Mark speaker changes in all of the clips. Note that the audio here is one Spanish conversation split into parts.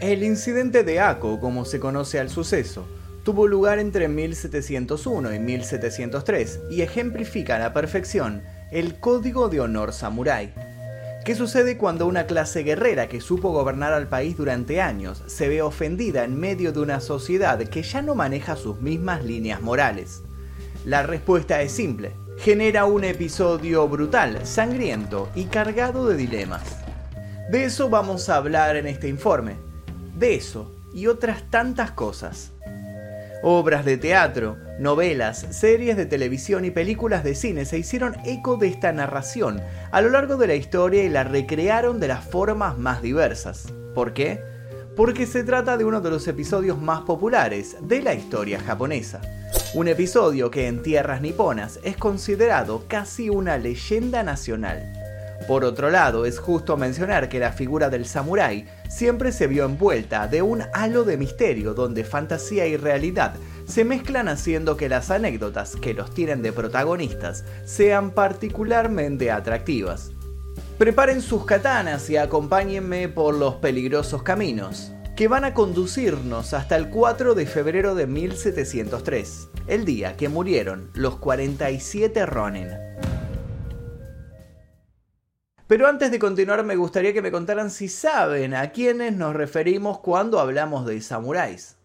Speaker 1: El incidente de Ako, como se conoce al suceso, tuvo lugar entre 1701 y 1703 y ejemplifica a la perfección el código de honor samurái. ¿Qué sucede cuando una clase guerrera que supo gobernar al país durante años se ve ofendida en medio de una sociedad que ya no maneja sus mismas líneas morales? La respuesta es simple. Genera un episodio brutal, sangriento y cargado de dilemas. De eso vamos a hablar en este informe. De eso y otras tantas cosas. Obras de teatro, novelas, series de televisión y películas de cine se hicieron eco de esta narración a lo largo de la historia y la recrearon de las formas más diversas. ¿Por qué? Porque se trata de uno de los episodios más populares de la historia japonesa. Un episodio que en tierras niponas es considerado casi una leyenda nacional. Por otro lado, es justo mencionar que la figura del samurái siempre se vio envuelta de un halo de misterio donde fantasía y realidad se mezclan haciendo que las anécdotas que los tienen de protagonistas sean particularmente atractivas. Preparen sus katanas y acompáñenme por los peligrosos caminos, que van a conducirnos hasta el 4 de febrero de 1703, el día que murieron los 47 Ronin. Pero antes de continuar me gustaría que me contaran si saben a quiénes nos referimos cuando hablamos de samuráis.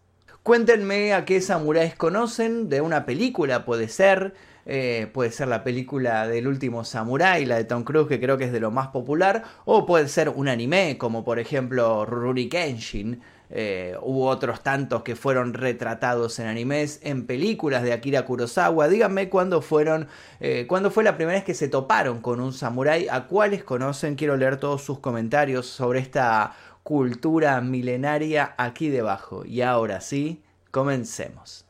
Speaker 1: Cuéntenme a qué samuráis conocen de una película, puede ser, eh, puede ser la película del último samurái, la de Tom Cruise, que creo que es de lo más popular, o puede ser un anime, como por ejemplo Rurouni Kenshin, eh, hubo otros tantos que fueron retratados en animes, en películas de Akira Kurosawa. Díganme cuándo fueron, eh, cuándo fue la primera vez que se toparon con un samurái, a cuáles conocen. Quiero leer todos sus comentarios sobre esta cultura milenaria aquí debajo. Y ahora sí, comencemos.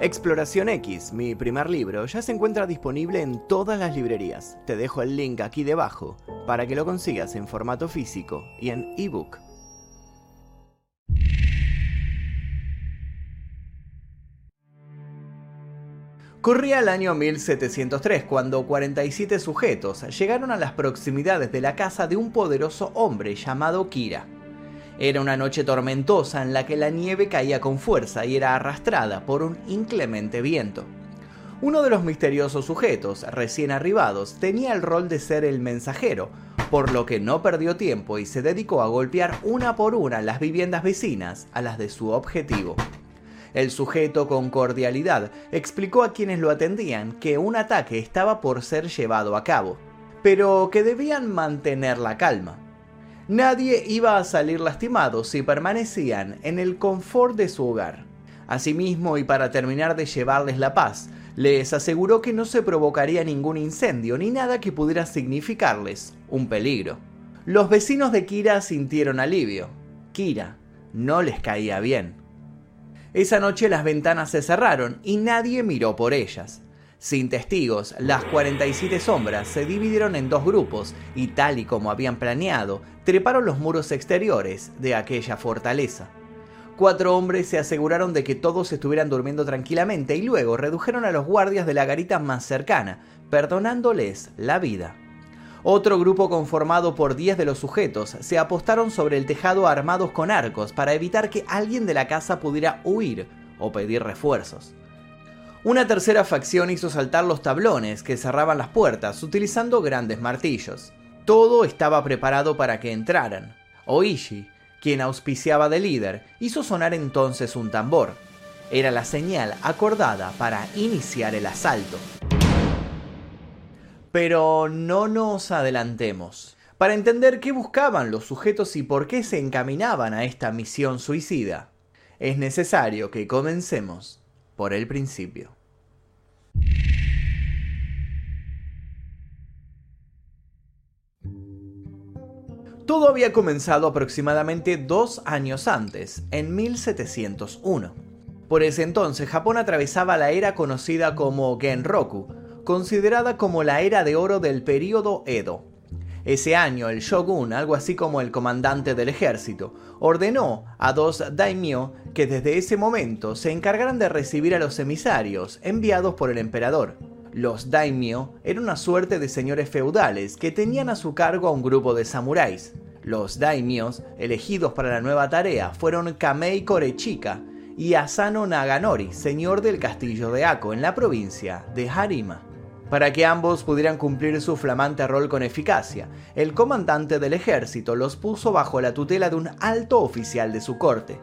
Speaker 1: Exploración X, mi primer libro, ya se encuentra disponible en todas las librerías. Te dejo el link aquí debajo para que lo consigas en formato físico y en ebook. Corría el año 1703 cuando 47 sujetos llegaron a las proximidades de la casa de un poderoso hombre llamado Kira. Era una noche tormentosa en la que la nieve caía con fuerza y era arrastrada por un inclemente viento. Uno de los misteriosos sujetos, recién arribados, tenía el rol de ser el mensajero, por lo que no perdió tiempo y se dedicó a golpear una por una las viviendas vecinas a las de su objetivo. El sujeto con cordialidad explicó a quienes lo atendían que un ataque estaba por ser llevado a cabo, pero que debían mantener la calma. Nadie iba a salir lastimado si permanecían en el confort de su hogar. Asimismo, y para terminar de llevarles la paz, les aseguró que no se provocaría ningún incendio ni nada que pudiera significarles un peligro. Los vecinos de Kira sintieron alivio. Kira no les caía bien. Esa noche las ventanas se cerraron y nadie miró por ellas. Sin testigos, las 47 sombras se dividieron en dos grupos y tal y como habían planeado, treparon los muros exteriores de aquella fortaleza. Cuatro hombres se aseguraron de que todos estuvieran durmiendo tranquilamente y luego redujeron a los guardias de la garita más cercana, perdonándoles la vida. Otro grupo conformado por 10 de los sujetos se apostaron sobre el tejado armados con arcos para evitar que alguien de la casa pudiera huir o pedir refuerzos. Una tercera facción hizo saltar los tablones que cerraban las puertas utilizando grandes martillos. Todo estaba preparado para que entraran. Oishi, quien auspiciaba de líder, hizo sonar entonces un tambor. Era la señal acordada para iniciar el asalto. Pero no nos adelantemos. Para entender qué buscaban los sujetos y por qué se encaminaban a esta misión suicida, es necesario que comencemos por el principio. Todo había comenzado aproximadamente dos años antes, en 1701. Por ese entonces Japón atravesaba la era conocida como Genroku, considerada como la era de oro del período Edo. Ese año el shogun, algo así como el comandante del ejército, ordenó a dos daimyo que desde ese momento se encargaran de recibir a los emisarios enviados por el emperador. Los daimyo eran una suerte de señores feudales que tenían a su cargo a un grupo de samuráis. Los daimios elegidos para la nueva tarea fueron Kamei Korechika y Asano Naganori, señor del castillo de Ako en la provincia de Harima. Para que ambos pudieran cumplir su flamante rol con eficacia, el comandante del ejército los puso bajo la tutela de un alto oficial de su corte.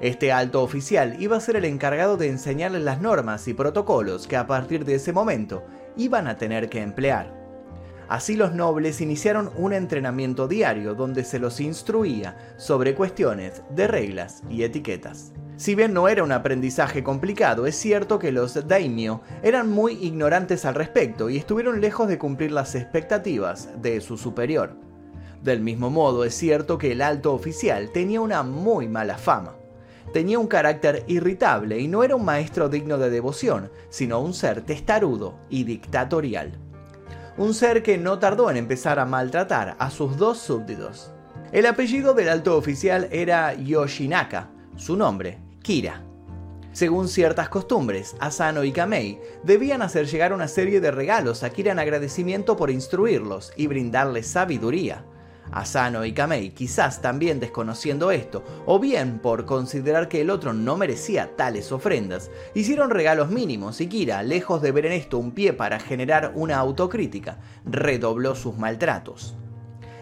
Speaker 1: Este alto oficial iba a ser el encargado de enseñarles las normas y protocolos que a partir de ese momento iban a tener que emplear. Así los nobles iniciaron un entrenamiento diario donde se los instruía sobre cuestiones de reglas y etiquetas. Si bien no era un aprendizaje complicado, es cierto que los daimyo eran muy ignorantes al respecto y estuvieron lejos de cumplir las expectativas de su superior. Del mismo modo, es cierto que el alto oficial tenía una muy mala fama. Tenía un carácter irritable y no era un maestro digno de devoción, sino un ser testarudo y dictatorial. Un ser que no tardó en empezar a maltratar a sus dos súbditos. El apellido del alto oficial era Yoshinaka, su nombre Kira. Según ciertas costumbres, Asano y Kamei debían hacer llegar una serie de regalos a Kira en agradecimiento por instruirlos y brindarles sabiduría. Asano y Kamei, quizás también desconociendo esto, o bien por considerar que el otro no merecía tales ofrendas, hicieron regalos mínimos y Kira, lejos de ver en esto un pie para generar una autocrítica, redobló sus maltratos.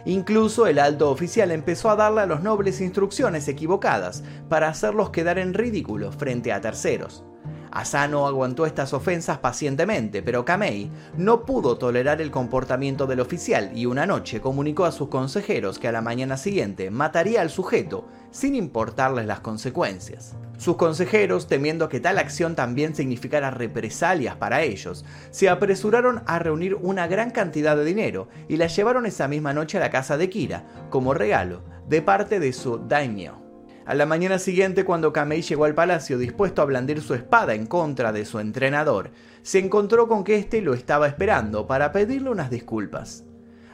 Speaker 1: Incluso el alto oficial empezó a darle a los nobles instrucciones equivocadas para hacerlos quedar en ridículo frente a terceros. Asano aguantó estas ofensas pacientemente, pero Kamei no pudo tolerar el comportamiento del oficial y una noche comunicó a sus consejeros que a la mañana siguiente mataría al sujeto sin importarles las consecuencias. Sus consejeros, temiendo que tal acción también significara represalias para ellos, se apresuraron a reunir una gran cantidad de dinero y la llevaron esa misma noche a la casa de Kira como regalo de parte de su daimyo. A la mañana siguiente, cuando Kamei llegó al palacio dispuesto a blandir su espada en contra de su entrenador, se encontró con que éste lo estaba esperando para pedirle unas disculpas.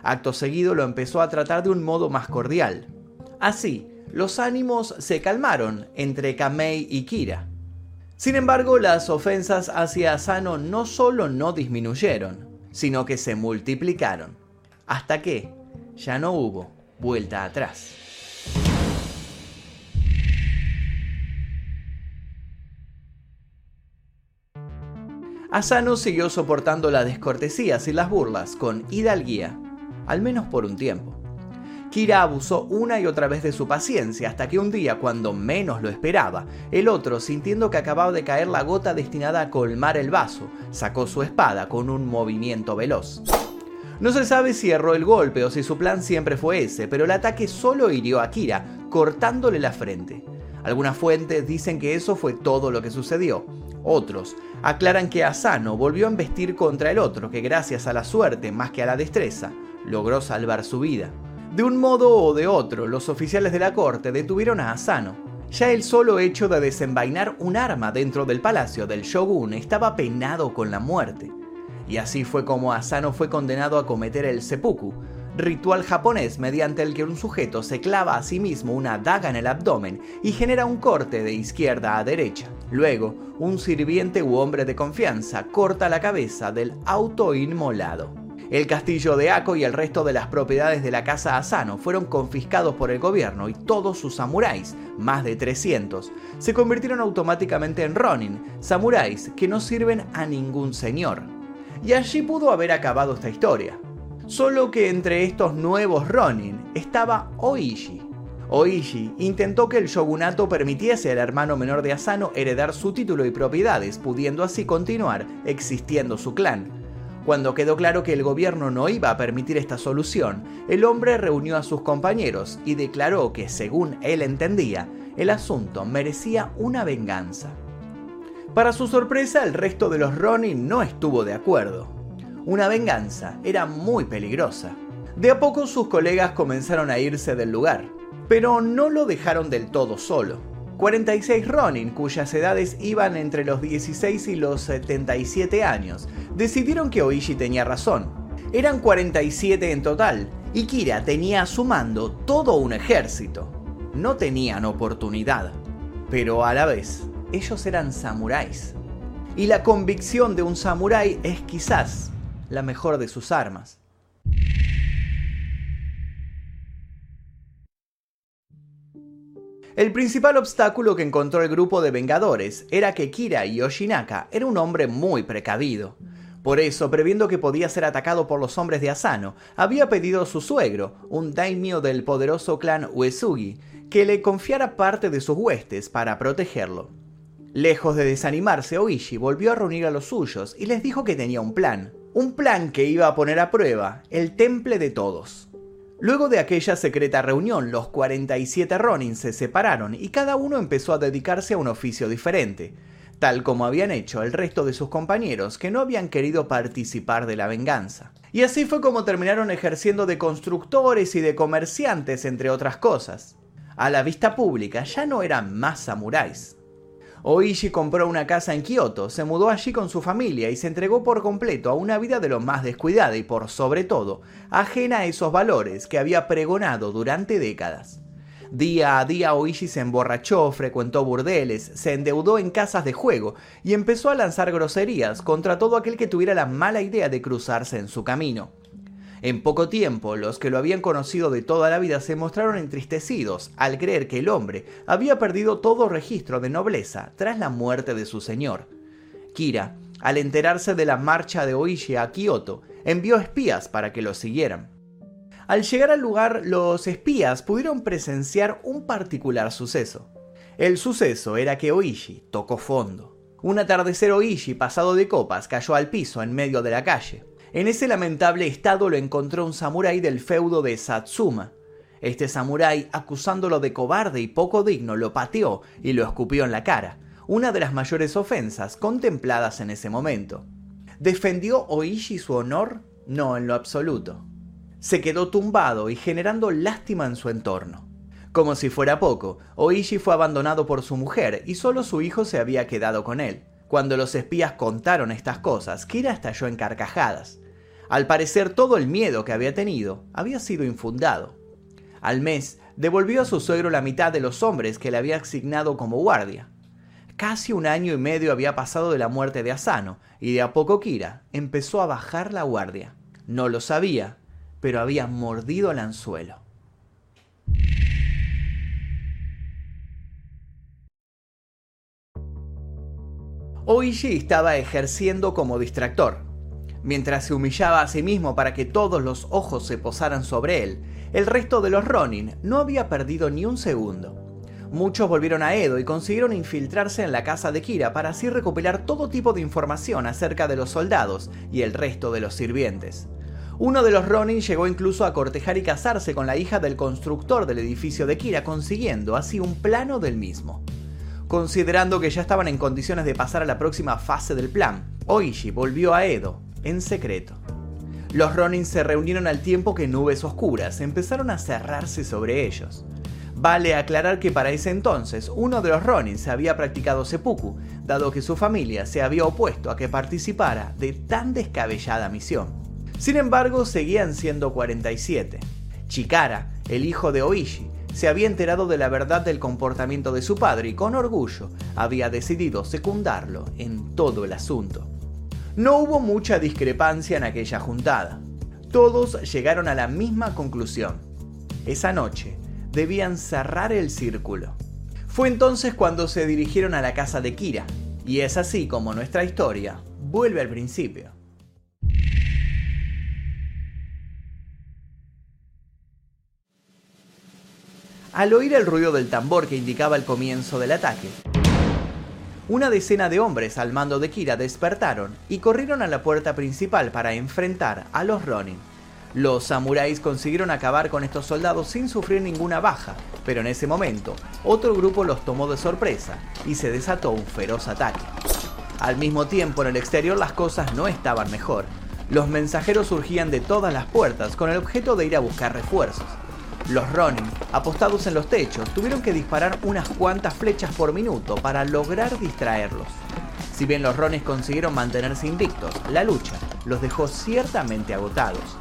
Speaker 1: Acto seguido lo empezó a tratar de un modo más cordial. Así, los ánimos se calmaron entre Kamei y Kira. Sin embargo, las ofensas hacia Asano no solo no disminuyeron, sino que se multiplicaron, hasta que ya no hubo vuelta atrás. Asano siguió soportando las descortesías y las burlas con hidalguía, al menos por un tiempo. Kira abusó una y otra vez de su paciencia hasta que un día, cuando menos lo esperaba, el otro, sintiendo que acababa de caer la gota destinada a colmar el vaso, sacó su espada con un movimiento veloz. No se sabe si erró el golpe o si su plan siempre fue ese, pero el ataque solo hirió a Kira, cortándole la frente. Algunas fuentes dicen que eso fue todo lo que sucedió. Otros aclaran que Asano volvió a embestir contra el otro, que gracias a la suerte más que a la destreza, logró salvar su vida. De un modo o de otro, los oficiales de la corte detuvieron a Asano. Ya el solo hecho de desenvainar un arma dentro del palacio del shogun estaba penado con la muerte. Y así fue como Asano fue condenado a cometer el seppuku, ritual japonés mediante el que un sujeto se clava a sí mismo una daga en el abdomen y genera un corte de izquierda a derecha. Luego, un sirviente u hombre de confianza corta la cabeza del autoinmolado. El castillo de Ako y el resto de las propiedades de la casa Asano fueron confiscados por el gobierno y todos sus samuráis, más de 300, se convirtieron automáticamente en ronin, samuráis que no sirven a ningún señor. Y allí pudo haber acabado esta historia. Solo que entre estos nuevos Ronin estaba Oishi. Oishi intentó que el shogunato permitiese al hermano menor de Asano heredar su título y propiedades, pudiendo así continuar existiendo su clan. Cuando quedó claro que el gobierno no iba a permitir esta solución, el hombre reunió a sus compañeros y declaró que, según él entendía, el asunto merecía una venganza. Para su sorpresa, el resto de los Ronin no estuvo de acuerdo una venganza era muy peligrosa. De a poco sus colegas comenzaron a irse del lugar, pero no lo dejaron del todo solo. 46 Ronin, cuyas edades iban entre los 16 y los 77 años, decidieron que Oishi tenía razón. Eran 47 en total, y Kira tenía a su mando todo un ejército. No tenían oportunidad, pero a la vez, ellos eran samuráis. Y la convicción de un samurái es quizás la mejor de sus armas. El principal obstáculo que encontró el grupo de Vengadores era que Kira Yoshinaka era un hombre muy precavido. Por eso, previendo que podía ser atacado por los hombres de Asano, había pedido a su suegro, un daimyo del poderoso clan Uesugi, que le confiara parte de sus huestes para protegerlo. Lejos de desanimarse, Oishi volvió a reunir a los suyos y les dijo que tenía un plan. Un plan que iba a poner a prueba el temple de todos. Luego de aquella secreta reunión, los 47 Ronin se separaron y cada uno empezó a dedicarse a un oficio diferente, tal como habían hecho el resto de sus compañeros que no habían querido participar de la venganza. Y así fue como terminaron ejerciendo de constructores y de comerciantes, entre otras cosas. A la vista pública ya no eran más samuráis. Oishi compró una casa en Kioto, se mudó allí con su familia y se entregó por completo a una vida de lo más descuidada y por sobre todo, ajena a esos valores que había pregonado durante décadas. Día a día Oishi se emborrachó, frecuentó burdeles, se endeudó en casas de juego y empezó a lanzar groserías contra todo aquel que tuviera la mala idea de cruzarse en su camino. En poco tiempo, los que lo habían conocido de toda la vida se mostraron entristecidos al creer que el hombre había perdido todo registro de nobleza tras la muerte de su señor. Kira, al enterarse de la marcha de Oishi a Kioto, envió espías para que lo siguieran. Al llegar al lugar, los espías pudieron presenciar un particular suceso. El suceso era que Oishi tocó fondo. Un atardecer Oishi pasado de copas cayó al piso en medio de la calle. En ese lamentable estado lo encontró un samurái del feudo de Satsuma. Este samurái, acusándolo de cobarde y poco digno, lo pateó y lo escupió en la cara, una de las mayores ofensas contempladas en ese momento. ¿Defendió Oishi su honor? No, en lo absoluto. Se quedó tumbado y generando lástima en su entorno. Como si fuera poco, Oishi fue abandonado por su mujer y solo su hijo se había quedado con él. Cuando los espías contaron estas cosas, Kira estalló en carcajadas. Al parecer todo el miedo que había tenido había sido infundado. Al mes, devolvió a su suegro la mitad de los hombres que le había asignado como guardia. Casi un año y medio había pasado de la muerte de Asano, y de a poco Kira empezó a bajar la guardia. No lo sabía, pero había mordido el anzuelo. Oishi estaba ejerciendo como distractor. Mientras se humillaba a sí mismo para que todos los ojos se posaran sobre él, el resto de los Ronin no había perdido ni un segundo. Muchos volvieron a Edo y consiguieron infiltrarse en la casa de Kira para así recopilar todo tipo de información acerca de los soldados y el resto de los sirvientes. Uno de los Ronin llegó incluso a cortejar y casarse con la hija del constructor del edificio de Kira, consiguiendo así un plano del mismo. Considerando que ya estaban en condiciones de pasar a la próxima fase del plan, Oishi volvió a Edo, en secreto. Los Ronin se reunieron al tiempo que nubes oscuras empezaron a cerrarse sobre ellos. Vale aclarar que para ese entonces uno de los Ronin se había practicado seppuku, dado que su familia se había opuesto a que participara de tan descabellada misión. Sin embargo, seguían siendo 47. Chikara, el hijo de Oishi, se había enterado de la verdad del comportamiento de su padre y con orgullo había decidido secundarlo en todo el asunto. No hubo mucha discrepancia en aquella juntada. Todos llegaron a la misma conclusión. Esa noche debían cerrar el círculo. Fue entonces cuando se dirigieron a la casa de Kira, y es así como nuestra historia vuelve al principio. Al oír el ruido del tambor que indicaba el comienzo del ataque. Una decena de hombres al mando de Kira despertaron y corrieron a la puerta principal para enfrentar a los Ronin. Los samuráis consiguieron acabar con estos soldados sin sufrir ninguna baja, pero en ese momento otro grupo los tomó de sorpresa y se desató un feroz ataque. Al mismo tiempo en el exterior las cosas no estaban mejor. Los mensajeros surgían de todas las puertas con el objeto de ir a buscar refuerzos. Los Ronin, apostados en los techos, tuvieron que disparar unas cuantas flechas por minuto para lograr distraerlos. Si bien los Ronin consiguieron mantenerse invictos, la lucha los dejó ciertamente agotados.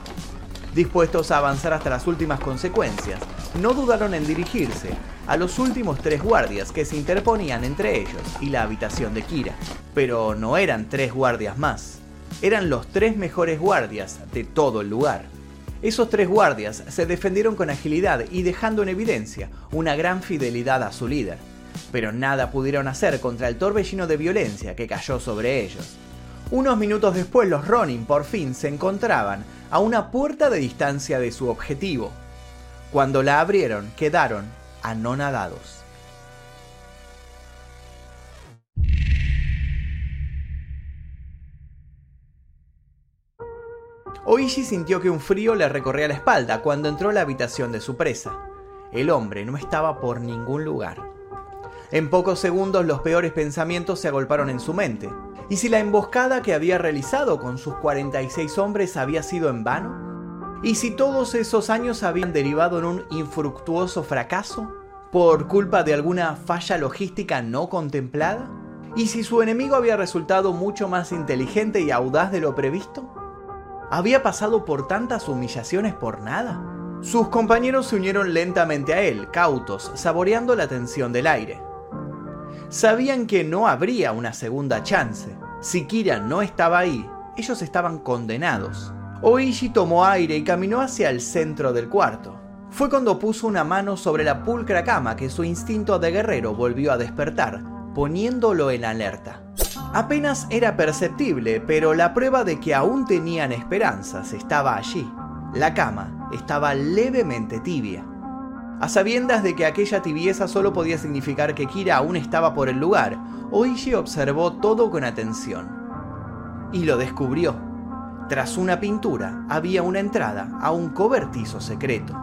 Speaker 1: Dispuestos a avanzar hasta las últimas consecuencias, no dudaron en dirigirse a los últimos tres guardias que se interponían entre ellos y la habitación de Kira. Pero no eran tres guardias más, eran los tres mejores guardias de todo el lugar. Esos tres guardias se defendieron con agilidad y dejando en evidencia una gran fidelidad a su líder, pero nada pudieron hacer contra el torbellino de violencia que cayó sobre ellos. Unos minutos después los Ronin por fin se encontraban a una puerta de distancia de su objetivo. Cuando la abrieron quedaron anonadados. Oishi sintió que un frío le recorría la espalda cuando entró a la habitación de su presa. El hombre no estaba por ningún lugar. En pocos segundos los peores pensamientos se agolparon en su mente. ¿Y si la emboscada que había realizado con sus 46 hombres había sido en vano? ¿Y si todos esos años habían derivado en un infructuoso fracaso? ¿Por culpa de alguna falla logística no contemplada? ¿Y si su enemigo había resultado mucho más inteligente y audaz de lo previsto? ¿Había pasado por tantas humillaciones por nada? Sus compañeros se unieron lentamente a él, cautos, saboreando la tensión del aire. Sabían que no habría una segunda chance. Si Kira no estaba ahí, ellos estaban condenados. Oishi tomó aire y caminó hacia el centro del cuarto. Fue cuando puso una mano sobre la pulcra cama que su instinto de guerrero volvió a despertar, poniéndolo en alerta. Apenas era perceptible, pero la prueba de que aún tenían esperanzas estaba allí. La cama estaba levemente tibia. A sabiendas de que aquella tibieza solo podía significar que Kira aún estaba por el lugar, Oishi observó todo con atención. Y lo descubrió. Tras una pintura había una entrada a un cobertizo secreto.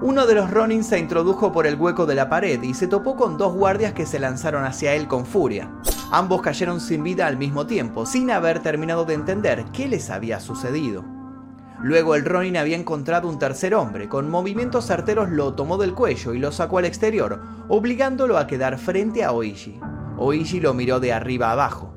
Speaker 1: Uno de los Ronin se introdujo por el hueco de la pared y se topó con dos guardias que se lanzaron hacia él con furia. Ambos cayeron sin vida al mismo tiempo, sin haber terminado de entender qué les había sucedido. Luego el Ronin había encontrado un tercer hombre, con movimientos certeros lo tomó del cuello y lo sacó al exterior, obligándolo a quedar frente a Oishi. Oishi lo miró de arriba abajo.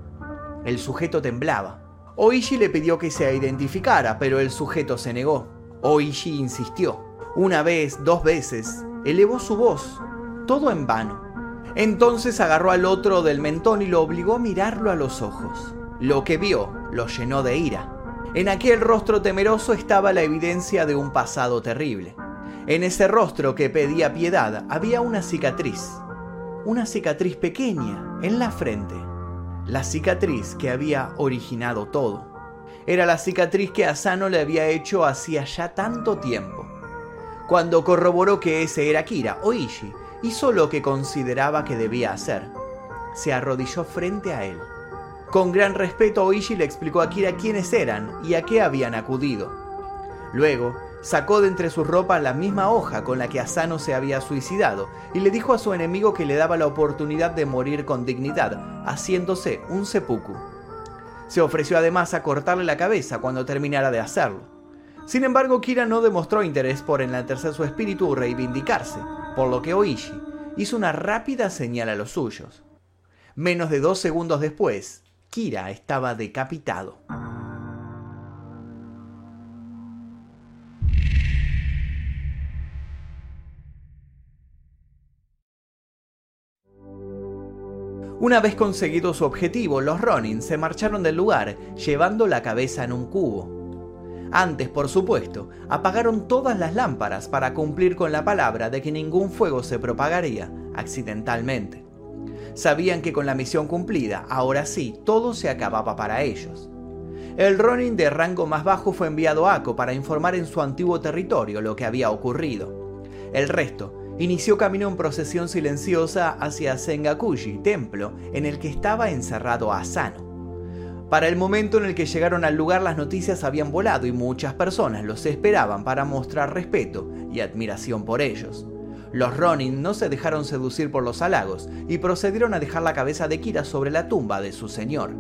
Speaker 1: El sujeto temblaba. Oishi le pidió que se identificara, pero el sujeto se negó. Oishi insistió. Una vez, dos veces, elevó su voz, todo en vano. Entonces agarró al otro del mentón y lo obligó a mirarlo a los ojos. Lo que vio lo llenó de ira. En aquel rostro temeroso estaba la evidencia de un pasado terrible. En ese rostro que pedía piedad había una cicatriz. Una cicatriz pequeña en la frente. La cicatriz que había originado todo. Era la cicatriz que Asano le había hecho hacía ya tanto tiempo. Cuando corroboró que ese era Kira, Oishi hizo lo que consideraba que debía hacer. Se arrodilló frente a él. Con gran respeto, Oishi le explicó a Kira quiénes eran y a qué habían acudido. Luego, sacó de entre sus ropas la misma hoja con la que Asano se había suicidado y le dijo a su enemigo que le daba la oportunidad de morir con dignidad, haciéndose un seppuku. Se ofreció además a cortarle la cabeza cuando terminara de hacerlo. Sin embargo, Kira no demostró interés por enaltecer su espíritu o reivindicarse, por lo que Oishi hizo una rápida señal a los suyos. Menos de dos segundos después, Kira estaba decapitado. Una vez conseguido su objetivo, los Ronin se marcharon del lugar, llevando la cabeza en un cubo. Antes, por supuesto, apagaron todas las lámparas para cumplir con la palabra de que ningún fuego se propagaría accidentalmente. Sabían que con la misión cumplida, ahora sí, todo se acababa para ellos. El Ronin de rango más bajo fue enviado a Ako para informar en su antiguo territorio lo que había ocurrido. El resto inició camino en procesión silenciosa hacia Sengakuji, templo en el que estaba encerrado Asano. Para el momento en el que llegaron al lugar las noticias habían volado y muchas personas los esperaban para mostrar respeto y admiración por ellos. Los Ronin no se dejaron seducir por los halagos y procedieron a dejar la cabeza de Kira sobre la tumba de su señor.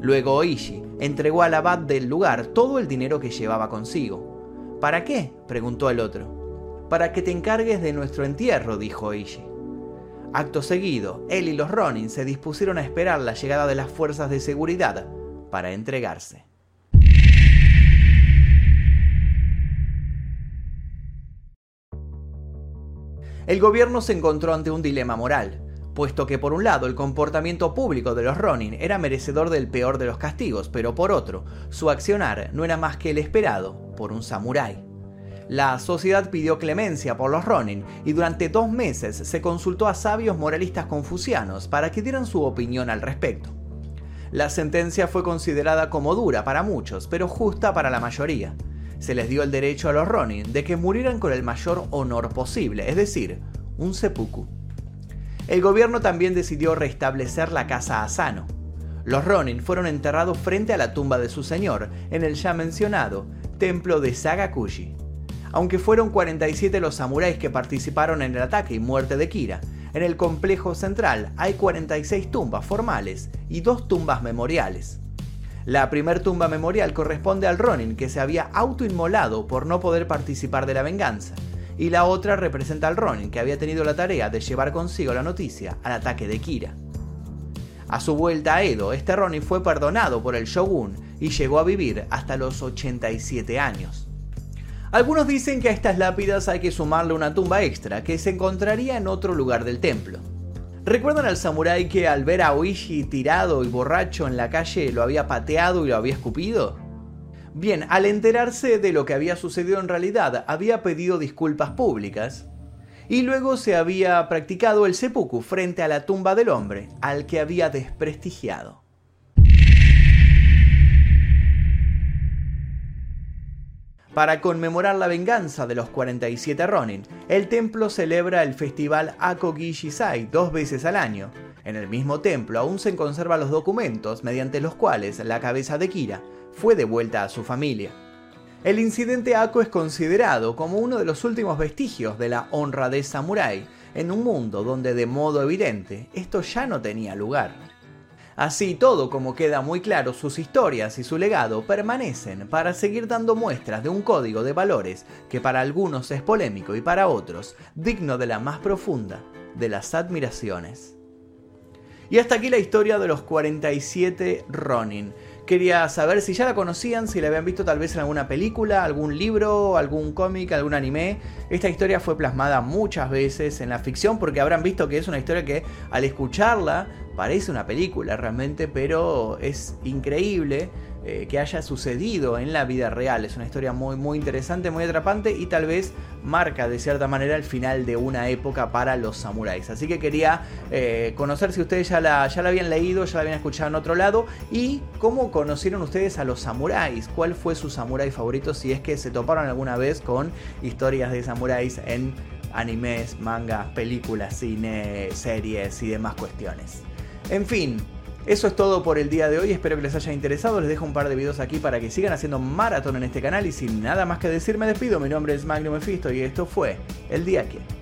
Speaker 1: Luego Oishi entregó al abad del lugar todo el dinero que llevaba consigo. ¿Para qué? preguntó el otro. Para que te encargues de nuestro entierro, dijo Oishi. Acto seguido, él y los Ronin se dispusieron a esperar la llegada de las fuerzas de seguridad para entregarse. El gobierno se encontró ante un dilema moral, puesto que por un lado el comportamiento público de los Ronin era merecedor del peor de los castigos, pero por otro, su accionar no era más que el esperado por un samurái. La sociedad pidió clemencia por los Ronin y durante dos meses se consultó a sabios moralistas confucianos para que dieran su opinión al respecto. La sentencia fue considerada como dura para muchos, pero justa para la mayoría. Se les dio el derecho a los Ronin de que murieran con el mayor honor posible, es decir, un seppuku. El gobierno también decidió restablecer la casa Asano. Los Ronin fueron enterrados frente a la tumba de su señor, en el ya mencionado templo de Sagakushi. Aunque fueron 47 los samuráis que participaron en el ataque y muerte de Kira, en el complejo central hay 46 tumbas formales y dos tumbas memoriales. La primer tumba memorial corresponde al Ronin que se había autoinmolado por no poder participar de la venganza, y la otra representa al Ronin que había tenido la tarea de llevar consigo la noticia al ataque de Kira. A su vuelta a Edo, este Ronin fue perdonado por el shogun y llegó a vivir hasta los 87 años. Algunos dicen que a estas lápidas hay que sumarle una tumba extra que se encontraría en otro lugar del templo. ¿Recuerdan al samurái que al ver a Oishi tirado y borracho en la calle lo había pateado y lo había escupido? Bien, al enterarse de lo que había sucedido en realidad, había pedido disculpas públicas y luego se había practicado el seppuku frente a la tumba del hombre al que había desprestigiado. Para conmemorar la venganza de los 47 Ronin, el templo celebra el festival Akogi Shisai dos veces al año. En el mismo templo aún se conservan los documentos mediante los cuales la cabeza de Kira fue devuelta a su familia. El incidente Ako es considerado como uno de los últimos vestigios de la honra de samurái en un mundo donde de modo evidente esto ya no tenía lugar. Así todo como queda muy claro, sus historias y su legado permanecen para seguir dando muestras de un código de valores que para algunos es polémico y para otros digno de la más profunda de las admiraciones. Y hasta aquí la historia de los 47 Ronin. Quería saber si ya la conocían, si la habían visto tal vez en alguna película, algún libro, algún cómic, algún anime. Esta historia fue plasmada muchas veces en la ficción porque habrán visto que es una historia que al escucharla parece una película realmente, pero es increíble eh, que haya sucedido en la vida real. Es una historia muy, muy interesante, muy atrapante y tal vez marca de cierta manera el final de una época para los samuráis. Así que quería eh, conocer si ustedes ya la, ya la habían leído, ya la habían escuchado en otro lado y cómo conocieron ustedes a los samuráis. ¿Cuál fue su samurái favorito si es que se toparon alguna vez con historias de samuráis en animes, mangas, películas, cine, series y demás cuestiones? En fin, eso es todo por el día de hoy, espero que les haya interesado, les dejo un par de videos aquí para que sigan haciendo maratón en este canal y sin nada más que decir me despido, mi nombre es Magnum Mephisto y esto fue El Día Que...